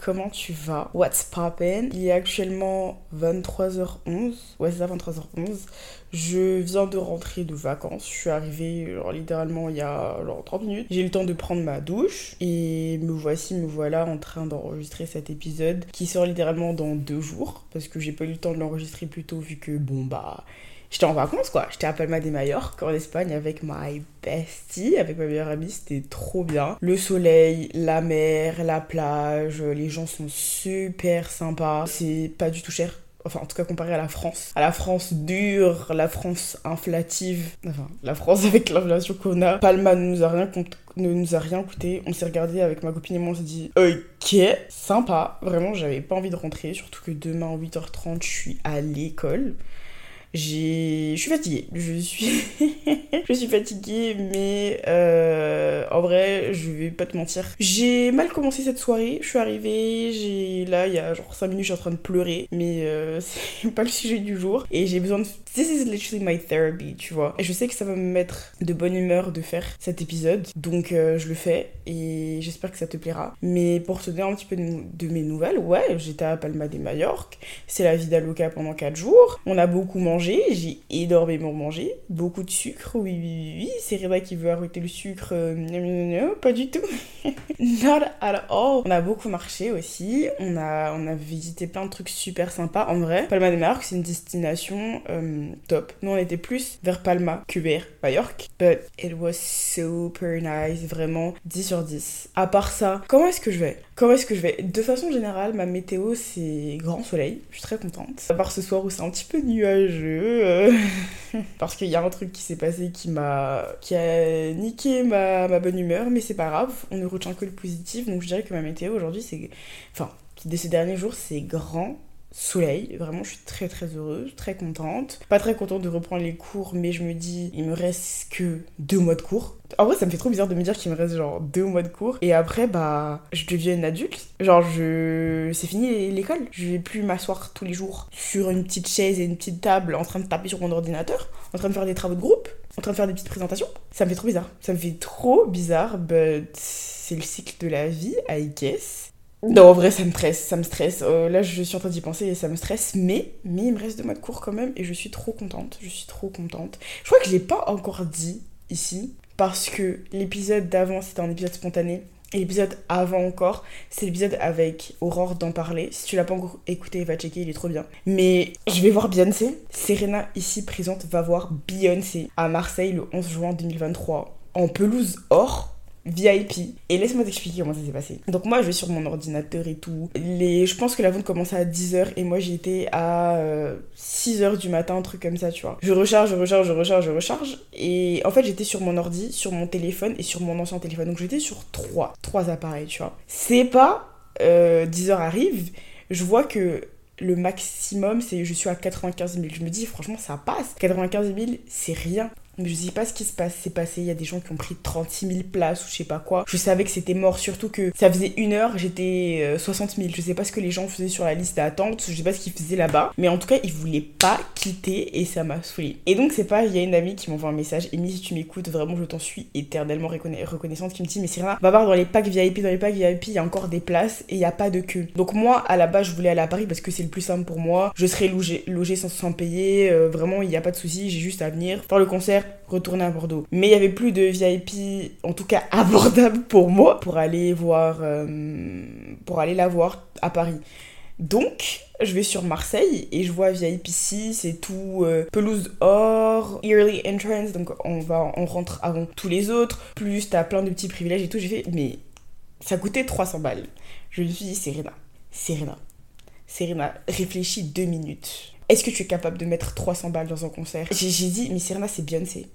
comment tu vas? What's poppin'? Il est actuellement 23h11. Ouais, c'est ça, 23h11. Je viens de rentrer de vacances. Je suis arrivée, littéralement, il y a genre 30 minutes. J'ai eu le temps de prendre ma douche. Et me voici, me voilà en train d'enregistrer cet épisode qui sort littéralement dans deux jours. Parce que j'ai pas eu le temps de l'enregistrer plus tôt, vu que, bon, bah j'étais en vacances quoi. J'étais à Palma de Mallorca en Espagne avec my bestie, avec ma meilleure amie. C'était trop bien. Le soleil, la mer, la plage, les gens sont super sympas. C'est pas du tout cher enfin en tout cas comparé à la France, à la France dure, la France inflative, enfin la France avec l'inflation qu'on a, Palma ne nous a rien, ne coûté, on s'est regardé avec ma copine et moi, on s'est dit ok, sympa, vraiment j'avais pas envie de rentrer, surtout que demain 8h30 je suis à l'école. J'ai... Je suis fatiguée. Je suis... je suis fatiguée, mais euh, en vrai, je vais pas te mentir. J'ai mal commencé cette soirée. Je suis arrivée, j'ai... Là, il y a genre 5 minutes, je suis en train de pleurer. Mais euh, c'est pas le sujet du jour. Et j'ai besoin de... This is literally my therapy, tu vois. Et je sais que ça va me mettre de bonne humeur de faire cet épisode. Donc, euh, je le fais. Et j'espère que ça te plaira. Mais pour te donner un petit peu de, mes nouvelles, ouais, j'étais à Palma de Mallorca. C'est la vida loca pendant 4 jours. On a beaucoup mangé j'ai énormément mangé, beaucoup de sucre, oui, oui, oui, c'est Reba qui veut arrêter le sucre, euh, pas du tout, not at all. On a beaucoup marché aussi, on a, on a visité plein de trucs super sympas, en vrai. Palma de Mallorca, c'est une destination euh, top. Nous, on était plus vers Palma que vers Mallorca, but it was super nice, vraiment 10 sur 10. À part ça, comment est-ce que je vais? Comment est-ce que je vais? De façon générale, ma météo, c'est grand soleil, je suis très contente. À part ce soir où c'est un petit peu nuageux, euh, parce qu'il y a un truc qui s'est passé qui m'a qui a niqué ma, ma bonne humeur mais c'est pas grave. On ne retient que le positif. Donc je dirais que ma météo aujourd'hui c'est enfin de ces derniers jours c'est grand soleil. Vraiment, je suis très très heureuse, très contente. Pas très contente de reprendre les cours, mais je me dis, il me reste que deux mois de cours. En vrai, ça me fait trop bizarre de me dire qu'il me reste genre deux mois de cours. Et après, bah, je deviens une adulte. Genre, je. C'est fini l'école. Je vais plus m'asseoir tous les jours sur une petite chaise et une petite table en train de taper sur mon ordinateur, en train de faire des travaux de groupe, en train de faire des petites présentations. Ça me fait trop bizarre. Ça me fait trop bizarre, but c'est le cycle de la vie, I guess. Non, en vrai, ça me stresse, ça me stresse. Euh, là, je suis en train d'y penser et ça me stresse, mais, mais il me reste deux mois de cours quand même et je suis trop contente. Je suis trop contente. Je crois que je l'ai pas encore dit ici parce que l'épisode d'avant c'était un épisode spontané et l'épisode avant encore, c'est l'épisode avec Aurore d'en parler. Si tu l'as pas encore écouté, va checker, il est trop bien. Mais je vais voir Beyoncé. Serena, ici présente, va voir Beyoncé à Marseille le 11 juin 2023 en pelouse or VIP. Et laisse-moi t'expliquer comment ça s'est passé. Donc moi, je vais sur mon ordinateur et tout. Les... Je pense que la vente commençait à 10h et moi, j'y étais à 6h euh, du matin, un truc comme ça, tu vois. Je recharge, je recharge, je recharge, je recharge. Et en fait, j'étais sur mon ordi, sur mon téléphone et sur mon ancien téléphone. Donc j'étais sur trois, trois appareils, tu vois. C'est pas 10h euh, arrive, je vois que le maximum, c'est je suis à 95 000. Je me dis, franchement, ça passe. 95 000, c'est rien. Je sais pas ce qui se passe, c'est passé. Il y a des gens qui ont pris 36 000 places ou je sais pas quoi. Je savais que c'était mort, surtout que ça faisait une heure, j'étais 60 euh, 000. Je sais pas ce que les gens faisaient sur la liste d'attente, je sais pas ce qu'ils faisaient là-bas. Mais en tout cas, ils voulaient pas quitter et ça m'a saoulé. Et donc, c'est pas, il y a une amie qui m'envoie un message. Amy, si tu m'écoutes, vraiment, je t'en suis éternellement reconnaissante qui me dit, mais c'est va voir dans les packs VIP, dans les packs VIP, il y a encore des places et il y a pas de queue. Donc, moi, à la base, je voulais aller à Paris parce que c'est le plus simple pour moi. Je serais logé, logé sans, sans payer. Euh, vraiment, il n'y a pas de souci. J'ai juste à venir faire le concert, retourner à Bordeaux. Mais il y avait plus de VIP, en tout cas abordable pour moi, pour aller voir, euh, pour aller la voir à Paris. Donc, je vais sur Marseille et je vois VIP 6 c'est tout euh, pelouse or, early entrance, donc on va, on rentre avant tous les autres. Plus t'as plein de petits privilèges et tout. J'ai fait, mais ça coûtait 300 balles. Je me suis dit, Serena, Serena, Serena, réfléchis deux minutes. Est-ce que tu es capable de mettre 300 balles dans un concert? J'ai dit, mais Serena, c'est Beyoncé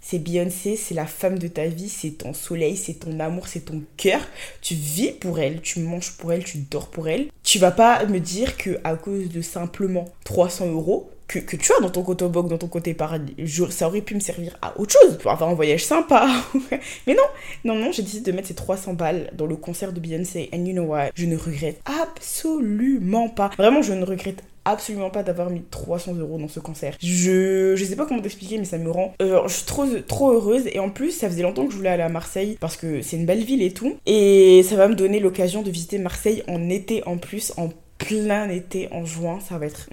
c'est Beyoncé, c'est la femme de ta vie, c'est ton soleil, c'est ton amour, c'est ton cœur. Tu vis pour elle, tu manges pour elle, tu dors pour elle. Tu vas pas me dire que à cause de simplement 300 euros, que, tu as dans ton côté boc, dans ton côté paradis, ça aurait pu me servir à autre chose, pour avoir un voyage sympa. Mais non, non, non, j'ai décidé de mettre ces 300 balles dans le concert de Beyoncé. And you know what? Je ne regrette absolument pas. Vraiment, je ne regrette absolument pas d'avoir mis 300 euros dans ce concert. Je, je sais pas comment t'expliquer, mais ça me rend. Euh, je suis trop, trop heureuse. Et en plus, ça faisait longtemps que je voulais aller à Marseille parce que c'est une belle ville et tout. Et ça va me donner l'occasion de visiter Marseille en été en plus, en plein été en juin, ça va être.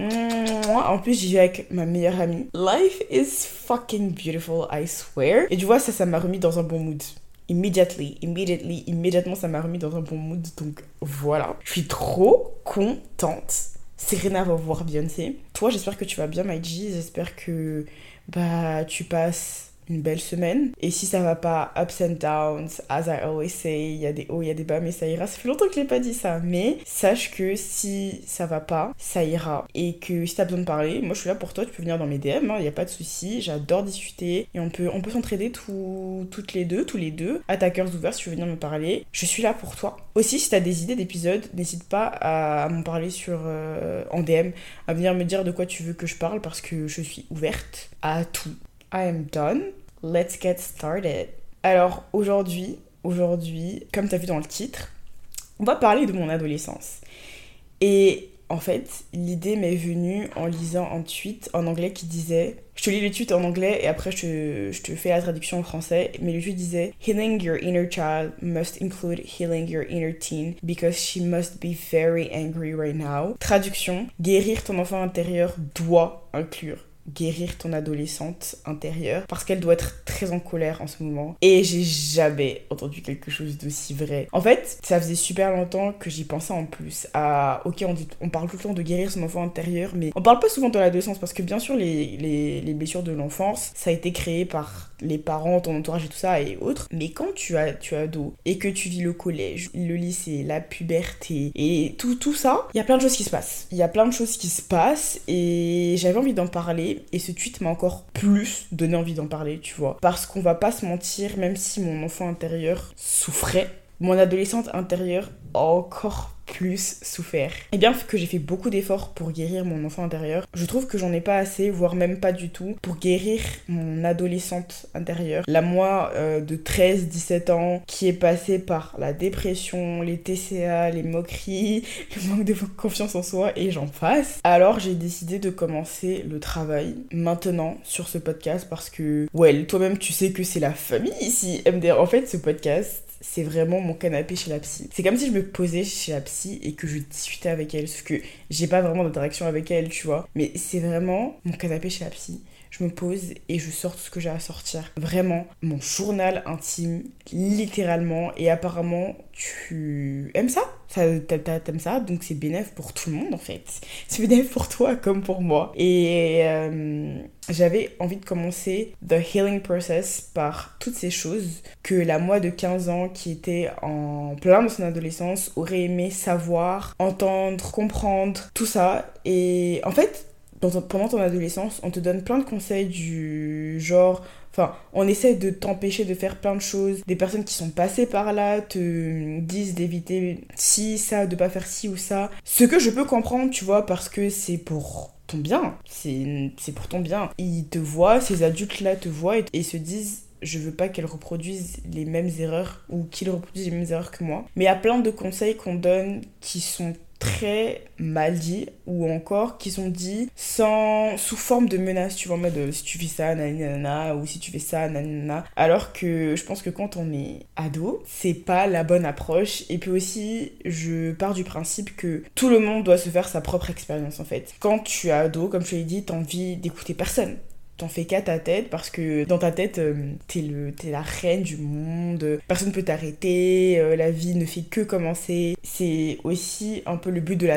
En plus, j'y vais avec ma meilleure amie. Life is fucking beautiful, I swear. Et tu vois, ça, ça m'a remis dans un bon mood. Immediately, immediately, immédiatement, ça m'a remis dans un bon mood. Donc voilà. Je suis trop contente. Serena va voir Beyoncé. Toi, j'espère que tu vas bien, Maiji. J'espère que bah, tu passes une belle semaine. Et si ça va pas, ups and downs, as I always say, il y a des hauts, il y a des bas, mais ça ira. Ça fait longtemps que je l'ai pas dit ça. Mais sache que si ça va pas, ça ira. Et que si t'as besoin de parler, moi je suis là pour toi, tu peux venir dans mes DM, il hein, n'y a pas de souci. J'adore discuter et on peut, on peut s'entraider toutes les deux, tous les deux. Attaqueurs ouverts, si tu veux venir me parler, je suis là pour toi. Aussi, si t'as des idées d'épisodes, n'hésite pas à, m'en parler sur euh, en DM, à venir me dire de quoi tu veux que je parle parce que je suis ouverte à tout. I am done. Let's get started. Alors aujourd'hui, aujourd'hui, comme tu as vu dans le titre, on va parler de mon adolescence. Et en fait, l'idée m'est venue en lisant un tweet en anglais qui disait je te lis le tweet en anglais et après je te, je te, fais la traduction en français. Mais le tweet disait Healing your inner child must include healing your inner teen because she must be very angry right now. Traduction Guérir ton enfant intérieur doit inclure guérir ton adolescente intérieure parce qu'elle doit être très en colère en ce moment. Et j'ai jamais entendu quelque chose d'aussi vrai. En fait, ça faisait super longtemps que j'y pensais en plus à ok on, dit, on parle tout le temps de guérir son enfant intérieur mais on parle pas souvent de l'adolescence parce que bien sûr les, les, les blessures de l'enfance ça a été créé par les parents, ton entourage et tout ça et autres. Mais quand tu as tu as ado et que tu vis le collège, le lycée, la puberté et tout tout ça, il y a plein de choses qui se passent. Il y a plein de choses qui se passent et j'avais envie d'en parler et ce tweet m'a encore plus donné envie d'en parler, tu vois. Parce qu'on va pas se mentir, même si mon enfant intérieur souffrait, mon adolescente intérieure encore plus souffert. Et bien que j'ai fait beaucoup d'efforts pour guérir mon enfant intérieur, je trouve que j'en ai pas assez, voire même pas du tout, pour guérir mon adolescente intérieure. La moi euh, de 13-17 ans qui est passée par la dépression, les TCA, les moqueries, le manque de confiance en soi et j'en passe. Alors j'ai décidé de commencer le travail maintenant sur ce podcast parce que, ouais, toi-même tu sais que c'est la famille ici, MDR. En fait, ce podcast, c'est vraiment mon canapé chez la psy. C'est comme si je me posais chez la psy et que je discutais avec elle, sauf que j'ai pas vraiment d'interaction avec elle, tu vois. Mais c'est vraiment mon canapé chez la psy. Je me pose et je sors tout ce que j'ai à sortir. Vraiment, mon journal intime, littéralement. Et apparemment, tu aimes ça, ça T'aimes ça, donc c'est bénéf pour tout le monde en fait. C'est bénéf pour toi comme pour moi. Et euh, j'avais envie de commencer the healing process par toutes ces choses que la moi de 15 ans qui était en plein de son adolescence aurait aimé savoir, entendre, comprendre, tout ça. Et en fait, pendant ton adolescence, on te donne plein de conseils du genre Enfin, on essaie de t'empêcher de faire plein de choses. Des personnes qui sont passées par là te disent d'éviter ci, ça, de pas faire ci ou ça. Ce que je peux comprendre, tu vois, parce que c'est pour ton bien. C'est pour ton bien. Ils te voient, ces adultes-là te voient et, et se disent je veux pas qu'elles reproduisent les mêmes erreurs ou qu'ils reproduisent les mêmes erreurs que moi. Mais il y a plein de conseils qu'on donne qui sont très mal dit ou encore qui sont dits sans sous forme de menace tu vois en mode euh, si tu fais ça nanana ou si tu fais ça nanana alors que je pense que quand on est ado c'est pas la bonne approche. Et puis aussi je pars du principe que tout le monde doit se faire sa propre expérience en fait. Quand tu es ado comme je l'ai dit t'as envie d'écouter personne t'en fais qu'à ta tête parce que dans ta tête euh, t'es la reine du monde personne peut t'arrêter euh, la vie ne fait que commencer. C'est aussi un peu le but de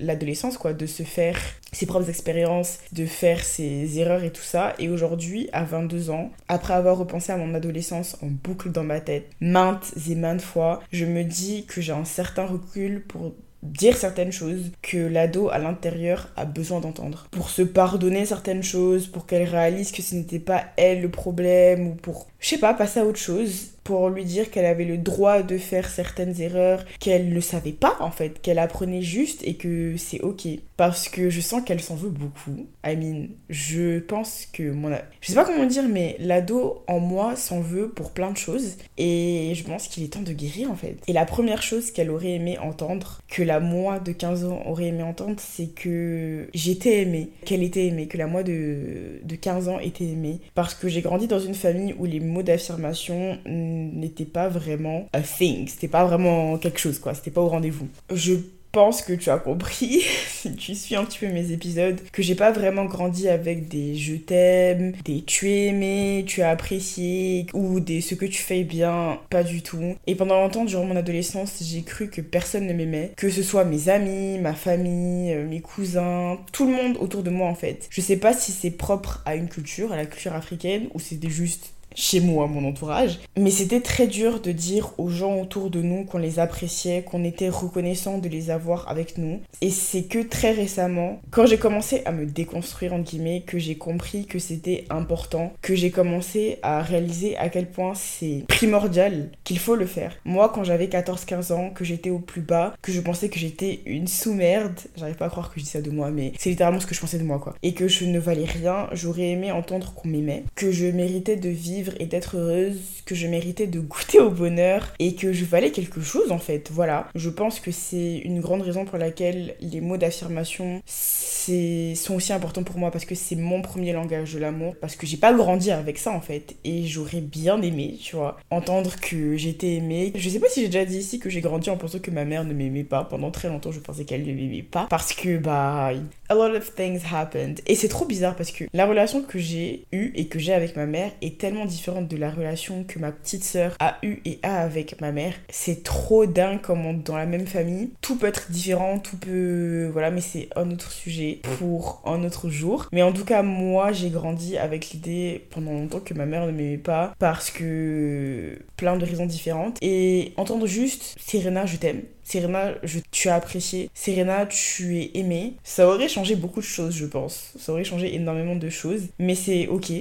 l'adolescence quoi de se faire ses propres expériences de faire ses erreurs et tout ça. Et aujourd'hui à 22 ans après avoir repensé à mon adolescence en boucle dans ma tête maintes et maintes fois je me dis que j'ai un certain recul pour dire certaines choses que l'ado à l'intérieur a besoin d'entendre. Pour se pardonner certaines choses, pour qu'elle réalise que ce n'était pas elle le problème, ou pour, je sais pas, passer à autre chose. Pour lui dire qu'elle avait le droit de faire certaines erreurs qu'elle ne savait pas en fait, qu'elle apprenait juste et que c'est ok. Parce que je sens qu'elle s'en veut beaucoup. I mean, je pense que mon... Je sais pas comment dire, mais l'ado en moi s'en veut pour plein de choses. Et je pense qu'il est temps de guérir en fait. Et la première chose qu'elle aurait aimé entendre, que la moi de 15 ans aurait aimé entendre, c'est que j'étais aimée, qu'elle était aimée, que la moi de, de 15 ans était aimée. Parce que j'ai grandi dans une famille où les mots d'affirmation n'étaient pas vraiment a thing, c'était pas vraiment quelque chose quoi, c'était pas au rendez-vous. Je pense que tu as compris, si tu suis un petit peu mes épisodes, que j'ai pas vraiment grandi avec des je t'aime, des tu es aimé, tu as apprécié, ou des ce que tu fais bien, pas du tout. Et pendant longtemps, durant mon adolescence, j'ai cru que personne ne m'aimait, que ce soit mes amis, ma famille, euh, mes cousins, tout le monde autour de moi en fait. Je sais pas si c'est propre à une culture, à la culture africaine, ou c'était juste chez moi, mon entourage. Mais c'était très dur de dire aux gens autour de nous qu'on les appréciait, qu'on était reconnaissant de les avoir avec nous. Et c'est que très récemment, quand j'ai commencé à me déconstruire, entre guillemets, que j'ai compris que c'était important, que j'ai commencé à réaliser à quel point c'est primordial qu'il faut le faire. Moi, quand j'avais 14-15 ans, que j'étais au plus bas, que je pensais que j'étais une sous-merde, j'arrive pas à croire que je dis ça de moi, mais c'est littéralement ce que je pensais de moi, quoi. Et que je ne valais rien, j'aurais aimé entendre qu'on m'aimait, que je méritais de vivre et d'être heureuse, que je méritais de goûter au bonheur et que je valais quelque chose en fait. Voilà, je pense que c'est une grande raison pour laquelle les mots d'affirmation sont aussi importants pour moi parce que c'est mon premier langage de l'amour, parce que j'ai pas grandi avec ça en fait et j'aurais bien aimé, tu vois, entendre que j'étais aimée. Je sais pas si j'ai déjà dit ici que j'ai grandi en pensant que ma mère ne m'aimait pas. Pendant très longtemps, je pensais qu'elle ne m'aimait pas parce que bah a lot of things happened et c'est trop bizarre parce que la relation que j'ai eue et que j'ai avec ma mère est tellement différente de la relation que ma petite sœur a eue et a avec ma mère. C'est trop dingue comme dans la même famille, tout peut être différent, tout peut voilà, mais c'est un autre sujet pour un autre jour. Mais en tout cas, moi, j'ai grandi avec l'idée pendant longtemps que ma mère ne m'aimait pas parce que plein de raisons différentes. Et entendre juste Serena, je t'aime. Serena, je, tu as apprécié. Serena, tu es aimée. Ça aurait changé beaucoup de choses, je pense. Ça aurait changé énormément de choses. Mais c'est ok.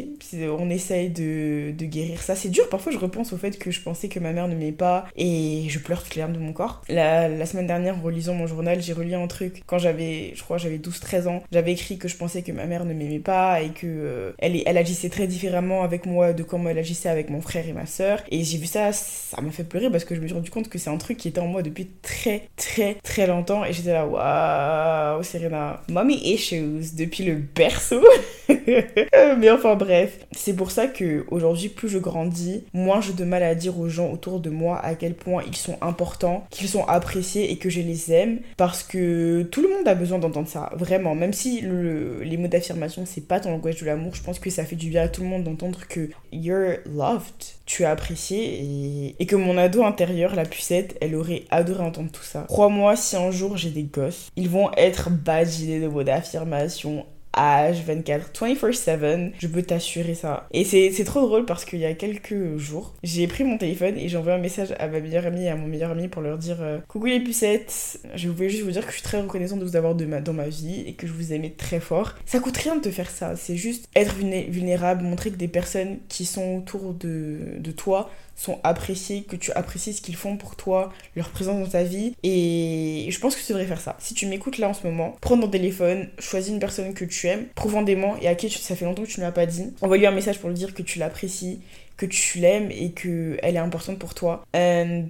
On essaye de, de, guérir ça. C'est dur. Parfois, je repense au fait que je pensais que ma mère ne m'aimait pas et je pleure toutes les de mon corps. La, la semaine dernière, en relisant mon journal, j'ai relié un truc. Quand j'avais, je crois, j'avais 12-13 ans, j'avais écrit que je pensais que ma mère ne m'aimait pas et que euh, elle, elle agissait très différemment avec moi de comment elle agissait avec mon frère et ma soeur. Et j'ai vu ça, ça m'a fait pleurer parce que je me suis rendu compte que c'est un truc qui était en moi depuis très très très très longtemps et j'étais là waouh Serena mommy issues depuis le berceau. Mais enfin bref c'est pour ça que aujourd'hui plus je grandis moins j'ai de mal à dire aux gens autour de moi à quel point ils sont importants qu'ils sont appréciés et que je les aime parce que tout le monde a besoin d'entendre ça vraiment. Même si les mots d'affirmation c'est pas ton langage de l'amour je pense que ça fait du bien à tout le monde d'entendre que you're loved tu as apprécié et, que mon ado intérieur la pucette elle aurait adoré entendre tout ça. Crois-moi, si un jour j'ai des gosses, ils vont être badgés de mots d'affirmation H24, 24-7, je peux t'assurer ça. Et c'est trop drôle parce qu'il y a quelques jours, j'ai pris mon téléphone et j'ai envoyé un message à ma meilleure amie et à mon meilleur ami pour leur dire euh, Coucou les pucettes, je voulais juste vous dire que je suis très reconnaissante de vous avoir de ma, dans ma vie et que je vous aimais très fort. Ça coûte rien de te faire ça, c'est juste être vulnérable, montrer que des personnes qui sont autour de, de toi sont appréciés, que tu apprécies ce qu'ils font pour toi, leur présence dans ta vie. Et je pense que tu devrais faire ça. Si tu m'écoutes là en ce moment, prends ton téléphone, choisis une personne que tu aimes profondément et à qui ça fait longtemps que tu ne l'as pas dit. Envoie-lui un message pour lui dire que tu l'apprécies, que tu l'aimes et qu'elle est importante pour toi. And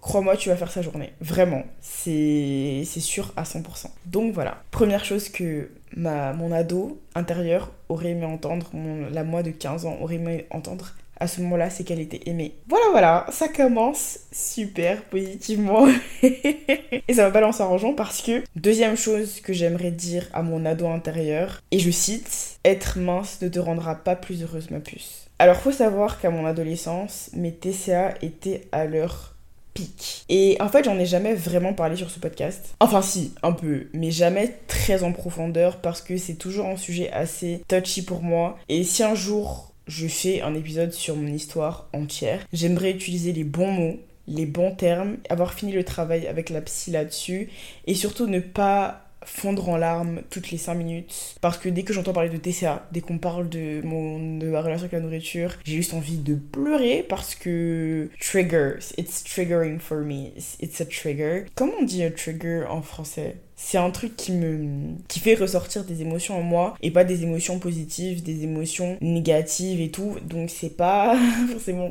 crois-moi, tu vas faire sa journée. Vraiment. C'est sûr à 100%. Donc voilà. Première chose que ma, mon ado intérieur aurait aimé entendre, la moi de 15 ans aurait aimé entendre, à ce moment-là, c'est qu'elle était aimée. Voilà, voilà, ça commence super positivement. et ça va balancer en rangeant parce que, deuxième chose que j'aimerais dire à mon ado intérieur, et je cite, être mince ne te rendra pas plus heureuse, ma puce. Alors, faut savoir qu'à mon adolescence, mes TCA étaient à leur pic. Et en fait, j'en ai jamais vraiment parlé sur ce podcast. Enfin, si, un peu, mais jamais très en profondeur parce que c'est toujours un sujet assez touchy pour moi. Et si un jour je fais un épisode sur mon histoire entière. J'aimerais utiliser les bons mots, les bons termes, avoir fini le travail avec la psy là-dessus et surtout ne pas fondre en larmes toutes les 5 minutes. Parce que dès que j'entends parler de TCA, dès qu'on parle de, mon, de ma relation avec la nourriture, j'ai juste envie de pleurer parce que triggers, it's triggering for me, it's a trigger. Comment on dit trigger en français? C'est un truc qui me qui fait ressortir des émotions en moi et pas des émotions positives, des émotions négatives et tout. Donc c'est pas forcément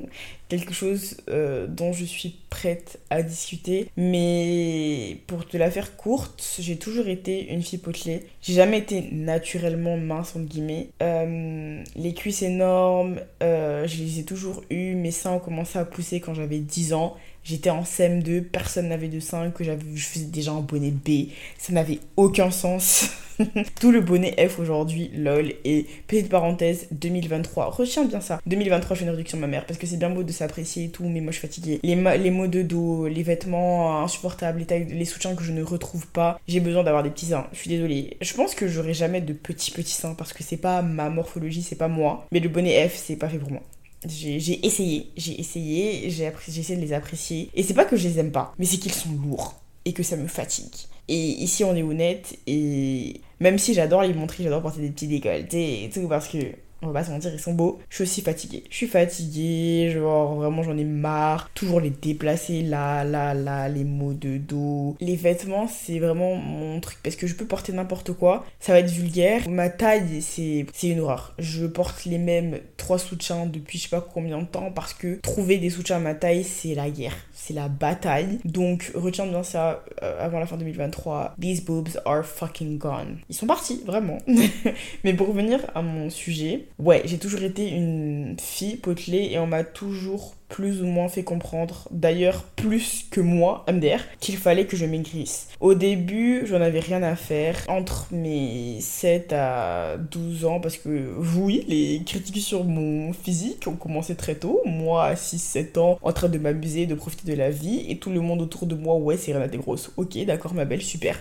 quelque chose euh, dont je suis prête à discuter. Mais pour te la faire courte, j'ai toujours été une fille potelée. J'ai jamais été naturellement mince entre guillemets. Euh, les cuisses énormes, euh, je les ai toujours eues. Mes seins ont commencé à pousser quand j'avais 10 ans. J'étais en CM2, personne n'avait de sein, que j'avais, je faisais déjà un bonnet B. Ça n'avait aucun sens. Tout le bonnet F aujourd'hui, lol. Et petite parenthèse, 2023. Retiens bien ça. 2023, je fais une réduction de ma mère parce que c'est bien beau de s'apprécier et tout, mais moi je suis fatiguée. Les, les mots de dos, les vêtements insupportables, les, les soutiens que je ne retrouve pas. J'ai besoin d'avoir des petits seins. Je suis désolée. Je pense que j'aurai jamais de petits petits seins parce que c'est pas ma morphologie, c'est pas moi. Mais le bonnet F, c'est pas fait pour moi. J'ai essayé, j'ai essayé, j'ai essayé de les apprécier. Et c'est pas que je les aime pas, mais c'est qu'ils sont lourds et que ça me fatigue. Et ici, on est honnête, et même si j'adore les montrer, j'adore porter des petits décolletés et tout, parce que on va pas se mentir, ils sont beaux. Je suis aussi fatiguée. Je suis fatiguée, genre vraiment j'en ai marre. Toujours les déplacer là, là, là, les mots de dos. Les vêtements, c'est vraiment mon truc parce que je peux porter n'importe quoi. Ça va être vulgaire. Ma taille, c'est une horreur. Je porte les mêmes trois soutiens depuis je sais pas combien de temps parce que trouver des soutiens à ma taille, c'est la guerre. C'est la bataille. Donc retiens bien ça avant la fin 2023. These boobs are fucking gone. Ils sont partis, vraiment. Mais pour revenir à mon sujet, ouais, j'ai toujours été une fille potelée et on m'a toujours plus ou moins fait comprendre, d'ailleurs plus que moi, MDR, qu'il fallait que je maigrisse. Au début, j'en avais rien à faire entre mes 7 à 12 ans parce que oui, les critiques sur mon physique ont commencé très tôt. Moi, à 6-7 ans, en train de m'amuser, de profiter de la vie et tout le monde autour de moi, ouais, c'est t'es grosse. Ok, d'accord, ma belle, super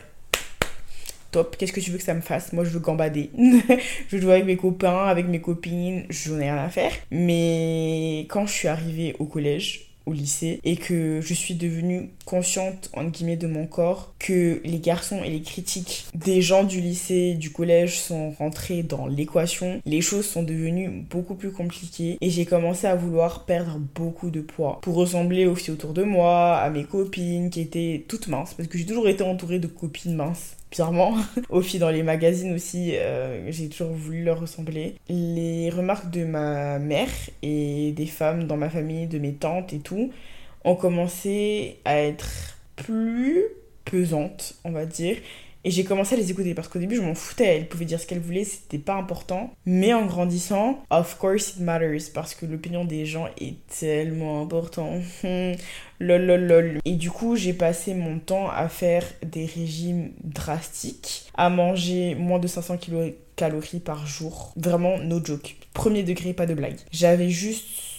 top, qu'est-ce que tu veux que ça me fasse? Moi, je veux gambader. je veux jouer avec mes copains, avec mes copines, j'en ai rien à faire. Mais quand je suis arrivée au collège, au lycée et que je suis devenue consciente entre guillemets de mon corps que les garçons et les critiques des gens du lycée du collège sont rentrés dans l'équation les choses sont devenues beaucoup plus compliquées et j'ai commencé à vouloir perdre beaucoup de poids pour ressembler aux filles autour de moi à mes copines qui étaient toutes minces parce que j'ai toujours été entourée de copines minces bizarrement, aux filles dans les magazines aussi, euh, j'ai toujours voulu leur ressembler. Les remarques de ma mère et des femmes dans ma famille, de mes tantes et tout, ont commencé à être plus pesantes, on va dire. Et j'ai commencé à les écouter parce qu'au début, je m'en foutais. Elles pouvaient dire ce qu'elles voulaient, c'était pas important. Mais en grandissant, of course it matters parce que l'opinion des gens est tellement important. lol. Et du coup, j'ai passé mon temps à faire des régimes drastiques, à manger moins de 500 calories par jour. Vraiment, no joke. Premier degré, pas de blague. J'avais juste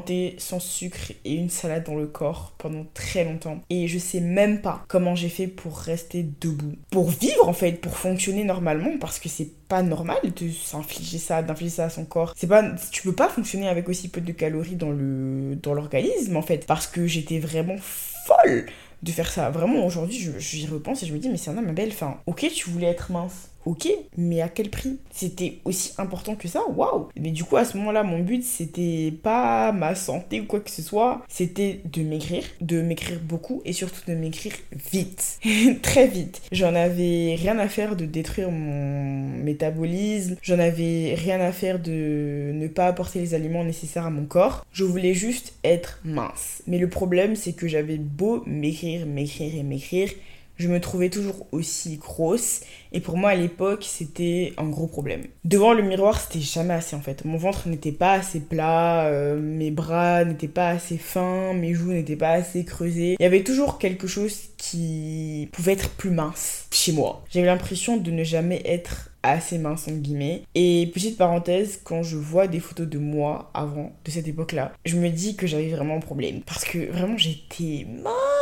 thé sans sucre et une salade dans le corps pendant très longtemps. Et je sais même pas comment j'ai fait pour rester debout. Pour vivre en fait, pour fonctionner normalement parce que c'est pas normal de s'infliger ça, d'infliger ça à son corps. C'est pas tu peux pas fonctionner avec aussi peu de calories dans le dans l'organisme en fait parce que j'étais vraiment folle de faire ça. Vraiment aujourd'hui, j'y repense et je me dis mais c'est un homme belle, enfin, OK, tu voulais être mince ok, mais à quel prix? C'était aussi important que ça? Waouh Mais du coup, à ce moment-là, mon but, c'était pas ma santé ou quoi que ce soit, c'était de maigrir, de maigrir beaucoup et surtout de maigrir vite, très vite. J'en avais rien à faire de détruire mon métabolisme, j'en avais rien à faire de ne pas apporter les aliments nécessaires à mon corps. Je voulais juste être mince. Mais le problème, c'est que j'avais beau maigrir, maigrir et maigrir, je me trouvais toujours aussi grosse et pour moi à l'époque c'était un gros problème. Devant le miroir c'était jamais assez en fait. Mon ventre n'était pas assez plat, euh, mes bras n'étaient pas assez fins, mes joues n'étaient pas assez creusées. Il y avait toujours quelque chose qui pouvait être plus mince chez moi. J'avais l'impression de ne jamais être assez mince en guillemets. Et petite parenthèse, quand je vois des photos de moi avant, de cette époque-là, je me dis que j'avais vraiment un problème. Parce que vraiment j'étais mince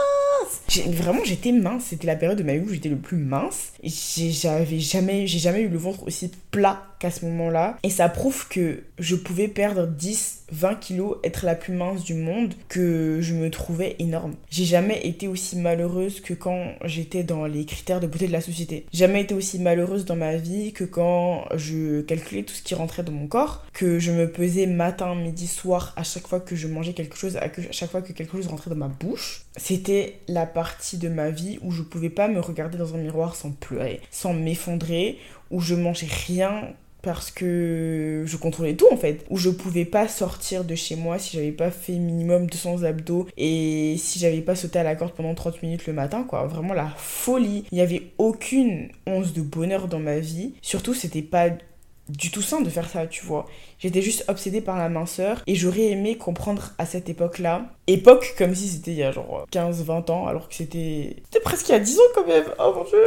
Vraiment, j'étais mince. C'était la période de ma vie où j'étais le plus mince. J'avais jamais, j'ai jamais eu le ventre aussi plat qu'à ce moment-là. Et ça prouve que je pouvais perdre 10, 20 kilos, être la plus mince du monde, que je me trouvais énorme. J'ai jamais été aussi malheureuse que quand j'étais dans les critères de beauté de la société. Jamais été aussi malheureuse dans ma vie que quand je calculais tout ce qui rentrait dans mon corps, que je me pesais matin, midi, soir à chaque fois que je mangeais quelque chose, à chaque fois que quelque chose rentrait dans ma bouche. C'était la partie de ma vie où je pouvais pas me regarder dans un miroir sans pleurer, sans m'effondrer, où je mangeais rien parce que je contrôlais tout en fait. Où je pouvais pas sortir de chez moi si j'avais pas fait minimum 200 abdos et si j'avais pas sauté à la corde pendant 30 minutes le matin quoi. Vraiment la folie. Il y avait aucune once de bonheur dans ma vie. Surtout c'était pas du tout sain de faire ça, tu vois. J'étais juste obsédée par la minceur et j'aurais aimé comprendre à cette époque-là. Époque comme si c'était il y a genre 15-20 ans alors que c'était... C'était presque il y a 10 ans quand même. Oh mon dieu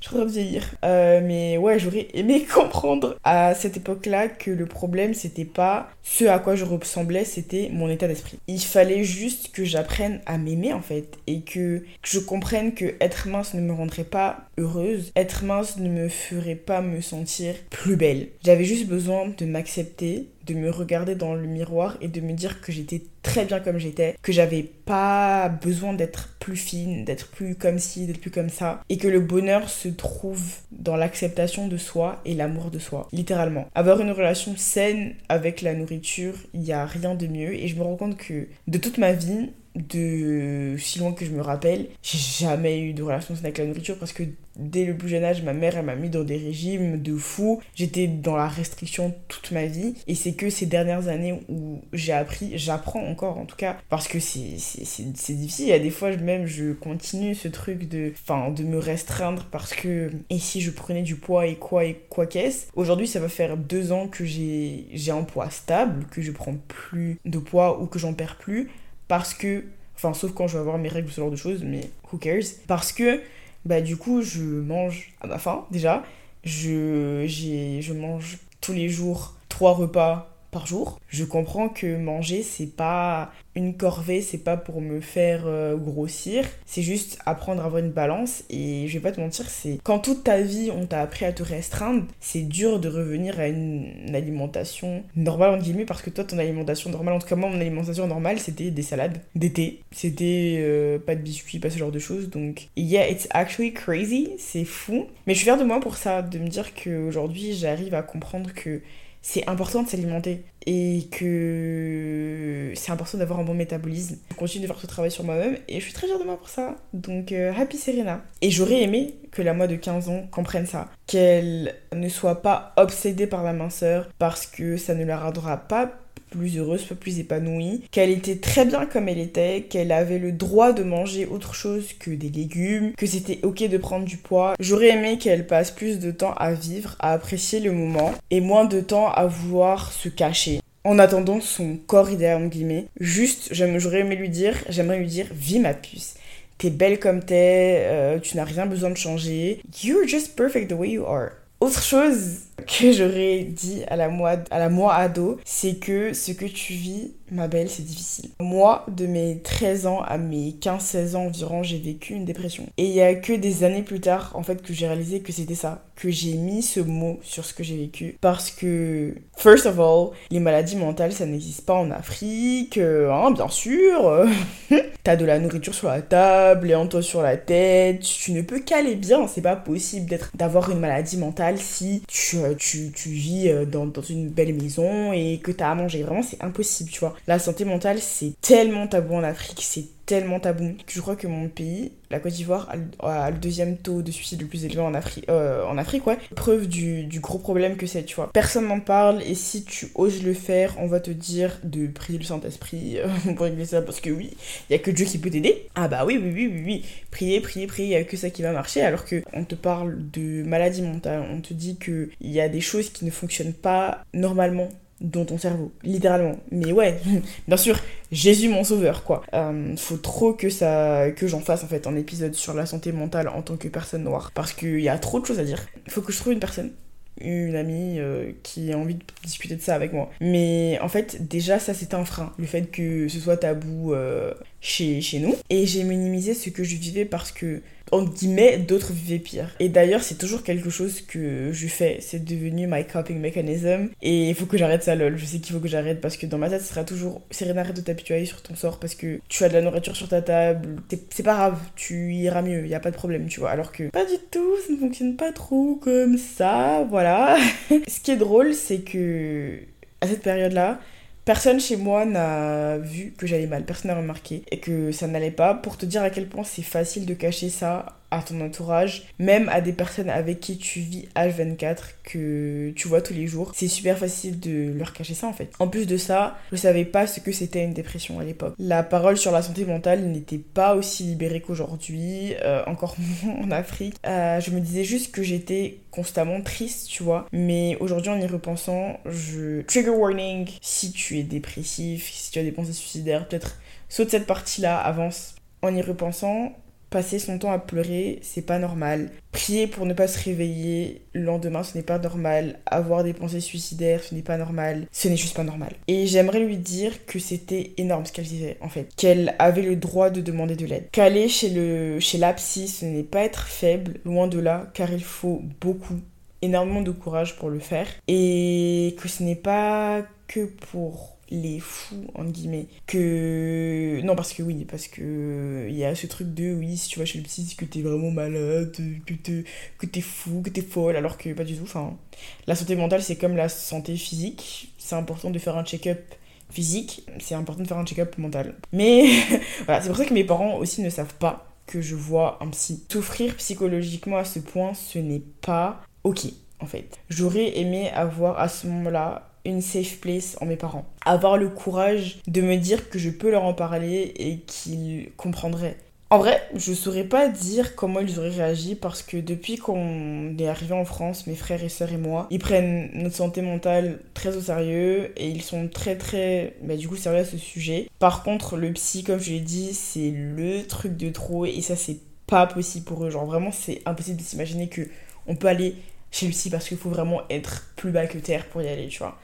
je voudrais vieillir. Euh, mais ouais, j'aurais aimé comprendre à cette époque-là que le problème, c'était pas ce à quoi je ressemblais, c'était mon état d'esprit. Il fallait juste que j'apprenne à m'aimer en fait et que je comprenne que être mince ne me rendrait pas heureuse, être mince ne me ferait pas me sentir plus belle. J'avais juste besoin de m'accepter de me regarder dans le miroir et de me dire que j'étais très bien comme j'étais, que j'avais pas besoin d'être plus fine, d'être plus comme ci, d'être plus comme ça, et que le bonheur se trouve dans l'acceptation de soi et l'amour de soi, littéralement. Avoir une relation saine avec la nourriture, il n'y a rien de mieux, et je me rends compte que de toute ma vie, de si loin que je me rappelle, j'ai jamais eu de relation avec la nourriture parce que dès le plus jeune âge, ma mère elle m'a mis dans des régimes de fou. J'étais dans la restriction toute ma vie et c'est que ces dernières années où j'ai appris, j'apprends encore en tout cas parce que c'est difficile. Il y a des fois même je continue ce truc de enfin de me restreindre parce que et si je prenais du poids et quoi et quoi qu'est-ce? Aujourd'hui ça va faire deux ans que j'ai un poids stable, que je prends plus de poids ou que j'en perds plus parce que, enfin, sauf quand je vais avoir mes règles ou ce genre de choses, mais who cares? Parce que, bah, du coup, je mange à ma faim, déjà. Je, je mange tous les jours trois repas par jour. Je comprends que manger, c'est pas une corvée, c'est pas pour me faire euh, grossir, c'est juste apprendre à avoir une balance. Et je vais pas te mentir, c'est quand toute ta vie on t'a appris à te restreindre, c'est dur de revenir à une, alimentation normale, en guillemets, parce que toi, ton alimentation normale, en tout cas, moi, mon alimentation normale, c'était des salades d'été, c'était euh, pas de biscuits, pas ce genre de choses. Donc, yeah, it's actually crazy, c'est fou. Mais je suis fière de moi pour ça, de me dire qu'aujourd'hui, j'arrive à comprendre que c'est important de s'alimenter et que c'est important d'avoir un bon métabolisme. Je continue de faire ce travail sur moi-même et je suis très fière de moi pour ça. Donc, euh, happy Serena. Et j'aurais aimé que la moi de 15 ans comprenne ça. Qu'elle ne soit pas obsédée par la minceur parce que ça ne la rendra pas plus heureuse, plus épanouie, qu'elle était très bien comme elle était, qu'elle avait le droit de manger autre chose que des légumes, que c'était ok de prendre du poids. J'aurais aimé qu'elle passe plus de temps à vivre, à apprécier le moment et moins de temps à vouloir se cacher en attendant son corps idéal, en guillemets. Juste, j'aurais aimé lui dire, j'aimerais lui dire, vis ma puce. T'es belle comme t'es, euh, tu n'as rien besoin de changer. You're just perfect the way you are. Autre chose que j'aurais dit à la moi, à la moi ado, c'est que ce que tu vis, ma belle, c'est difficile. Moi, de mes 13 ans à mes 15-16 ans environ, j'ai vécu une dépression. Et il y a que des années plus tard, en fait, que j'ai réalisé que c'était ça, que j'ai mis ce mot sur ce que j'ai vécu. Parce que, first of all, les maladies mentales, ça n'existe pas en Afrique, euh, hein, bien sûr. T'as de la nourriture sur la table, et en toi sur la tête, tu ne peux qu'aller bien, c'est pas possible d'avoir une maladie mentale si tu euh, tu, vis euh, dans, dans, une belle maison et que tu as à manger. Vraiment, c'est impossible, tu vois. La santé mentale, c'est tellement tabou en Afrique, c'est tellement tabou. Je crois que mon pays, la Côte d'Ivoire, a, le deuxième taux de suicide le plus élevé en Afrique. Euh, en Afrique, ouais. Preuve du, gros problème que c'est, tu vois. Personne n'en parle et si tu oses le faire, on va te dire de prier le Saint-Esprit euh, pour régler ça parce que oui, il y a que Dieu qui peut t'aider. Ah bah oui, oui, oui, oui, oui. Prier, prier, prier, il y a que ça qui va marcher alors que on te parle de maladie mentale, on te dit que il y a des choses qui ne fonctionnent pas normalement dans ton cerveau, littéralement. Mais ouais, bien sûr, Jésus mon sauveur, quoi. Euh, faut trop que ça, que j'en fasse en fait un épisode sur la santé mentale en tant que personne noire, parce qu'il y a trop de choses à dire. Faut que je trouve une personne une amie euh, qui a envie de discuter de ça avec moi. Mais en fait, déjà, ça c'est un frein. Le fait que ce soit tabou, euh, chez, chez nous. Et j'ai minimisé ce que je vivais parce que, en guillemets, d'autres vivaient pire. Et d'ailleurs, c'est toujours quelque chose que je fais. C'est devenu my coping mechanism. Et il faut que j'arrête ça, lol. Je sais qu'il faut que j'arrête parce que dans ma tête, ce sera toujours. Rien arrête de t'habituer sur ton sort parce que tu as de la nourriture sur ta table. C'est pas grave, tu iras mieux, y a pas de problème, tu vois. Alors que pas du tout, ça ne fonctionne pas trop comme ça, voilà. Ce qui est drôle, c'est que à cette période-là, Personne chez moi n'a vu que j'allais mal, personne n'a remarqué et que ça n'allait pas. Pour te dire à quel point c'est facile de cacher ça à ton entourage, même à des personnes avec qui tu vis H24 que tu vois tous les jours. C'est super facile de leur cacher ça en fait. En plus de ça, je savais pas ce que c'était une dépression à l'époque. La parole sur la santé mentale n'était pas aussi libérée qu'aujourd'hui, euh, encore moins en Afrique. Euh, je me disais juste que j'étais constamment triste, tu vois. Mais aujourd'hui, en y repensant, je. Trigger warning si tu es dépressif, si tu as des pensées suicidaires, peut-être saute cette partie-là, avance. En y repensant, Passer son temps à pleurer, c'est pas normal. Prier pour ne pas se réveiller le lendemain, ce n'est pas normal. Avoir des pensées suicidaires, ce n'est pas normal. Ce n'est juste pas normal. Et j'aimerais lui dire que c'était énorme ce qu'elle disait, en fait. Qu'elle avait le droit de demander de l'aide. Qu'aller chez, le, chez la psy, ce n'est pas être faible, loin de là, car il faut beaucoup, énormément de courage pour le faire. Et que ce n'est pas que pour les fous entre guillemets que non parce que oui parce que il y a ce truc de oui si tu vas chez le psy que t'es vraiment malade que t'es que t'es fou que t'es folle alors que pas du tout enfin la santé mentale c'est comme la santé physique. C'est important de faire un check-up physique c'est important de faire un check-up mental. Mais voilà c'est pour ça que mes parents aussi ne savent pas que je vois un psy. Souffrir psychologiquement à ce point ce n'est pas ok en fait. J'aurais aimé avoir à ce moment-là une safe place en mes parents. Avoir le courage de me dire que je peux leur en parler et qu'ils comprendraient. En vrai, je saurais pas dire comment ils auraient réagi parce que depuis qu'on est arrivé en France, mes frères et sœurs et moi, ils prennent notre santé mentale très au sérieux et ils sont très très bah, du coup sérieux à ce sujet. Par contre, le psy, comme je l'ai dit, c'est le truc de trop et ça c'est pas possible pour eux. Genre vraiment, c'est impossible de s'imaginer que on peut aller chez le psy parce qu'il faut vraiment être plus bas que terre pour y aller, tu vois.